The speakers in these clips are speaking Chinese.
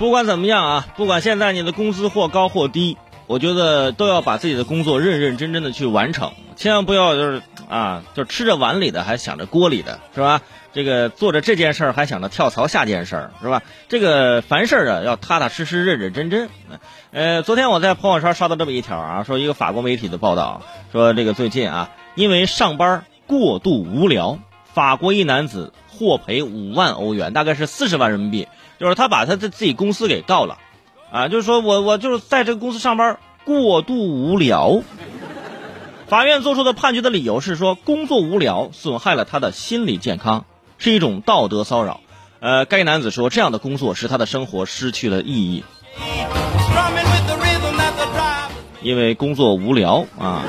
不管怎么样啊，不管现在你的工资或高或低，我觉得都要把自己的工作认认真真的去完成，千万不要就是啊，就吃着碗里的还想着锅里的，是吧？这个做着这件事儿还想着跳槽下件事儿，是吧？这个凡事啊要踏踏实实、认认真真。呃，昨天我在朋友圈刷到这么一条啊，说一个法国媒体的报道，说这个最近啊，因为上班过度无聊，法国一男子获赔五万欧元，大概是四十万人民币，就是他把他的自己公司给告了，啊，就是说我我就是在这个公司上班过度无聊。法院作出的判决的理由是说，工作无聊损害了他的心理健康。是一种道德骚扰，呃，该男子说这样的工作使他的生活失去了意义，因为工作无聊啊，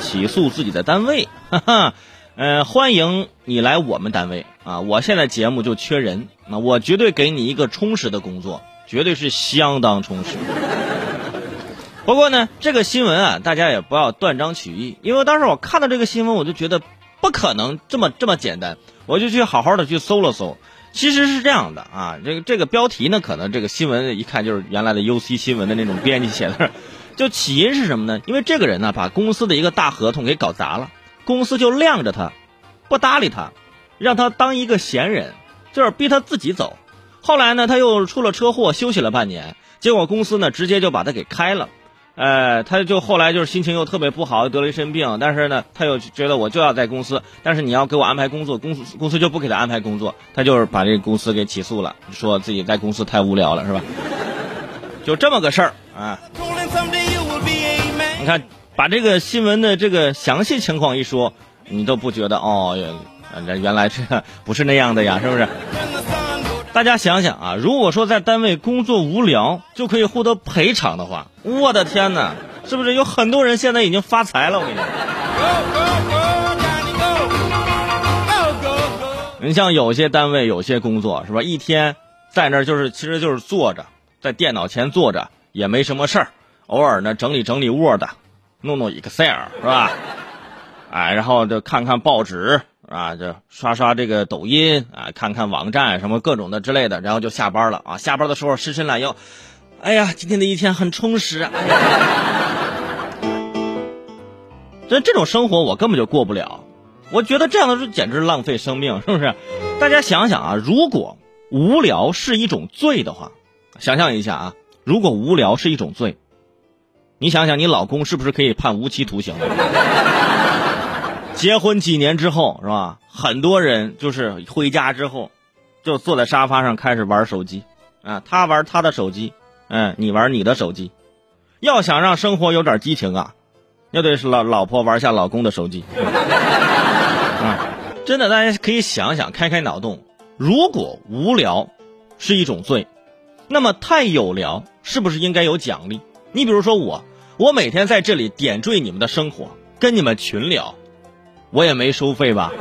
起诉自己的单位，哈哈，呃，欢迎你来我们单位啊，我现在节目就缺人，那我绝对给你一个充实的工作，绝对是相当充实。不过呢，这个新闻啊，大家也不要断章取义，因为当时我看到这个新闻，我就觉得不可能这么这么简单。我就去好好的去搜了搜，其实是这样的啊，这个这个标题呢，可能这个新闻一看就是原来的 UC 新闻的那种编辑写的，就起因是什么呢？因为这个人呢，把公司的一个大合同给搞砸了，公司就晾着他，不搭理他，让他当一个闲人，就是逼他自己走。后来呢，他又出了车祸，休息了半年，结果公司呢，直接就把他给开了。呃，他就后来就是心情又特别不好，得了一身病。但是呢，他又觉得我就要在公司，但是你要给我安排工作，公司公司就不给他安排工作，他就是把这个公司给起诉了，说自己在公司太无聊了，是吧？就这么个事儿啊。你看，把这个新闻的这个详细情况一说，你都不觉得哦，原原来这不是那样的呀，是不是？大家想想啊，如果说在单位工作无聊就可以获得赔偿的话，我的天哪，是不是有很多人现在已经发财了？我跟你说，你像有些单位有些工作是吧，一天在那儿就是其实就是坐着，在电脑前坐着也没什么事儿，偶尔呢整理整理 Word，弄弄 Excel 是吧？哎，然后就看看报纸。啊，就刷刷这个抖音啊，看看网站什么各种的之类的，然后就下班了啊。下班的时候伸伸懒腰，哎呀，今天的一天很充实啊。这这种生活我根本就过不了，我觉得这样的是简直浪费生命，是不是？大家想想啊，如果无聊是一种罪的话，想象一下啊，如果无聊是一种罪，你想想你老公是不是可以判无期徒刑？结婚几年之后是吧？很多人就是回家之后，就坐在沙发上开始玩手机，啊，他玩他的手机，嗯，你玩你的手机。要想让生活有点激情啊，要得老老婆玩下老公的手机。啊，真的，大家可以想想，开开脑洞，如果无聊是一种罪，那么太有聊是不是应该有奖励？你比如说我，我每天在这里点缀你们的生活，跟你们群聊。我也没收费吧。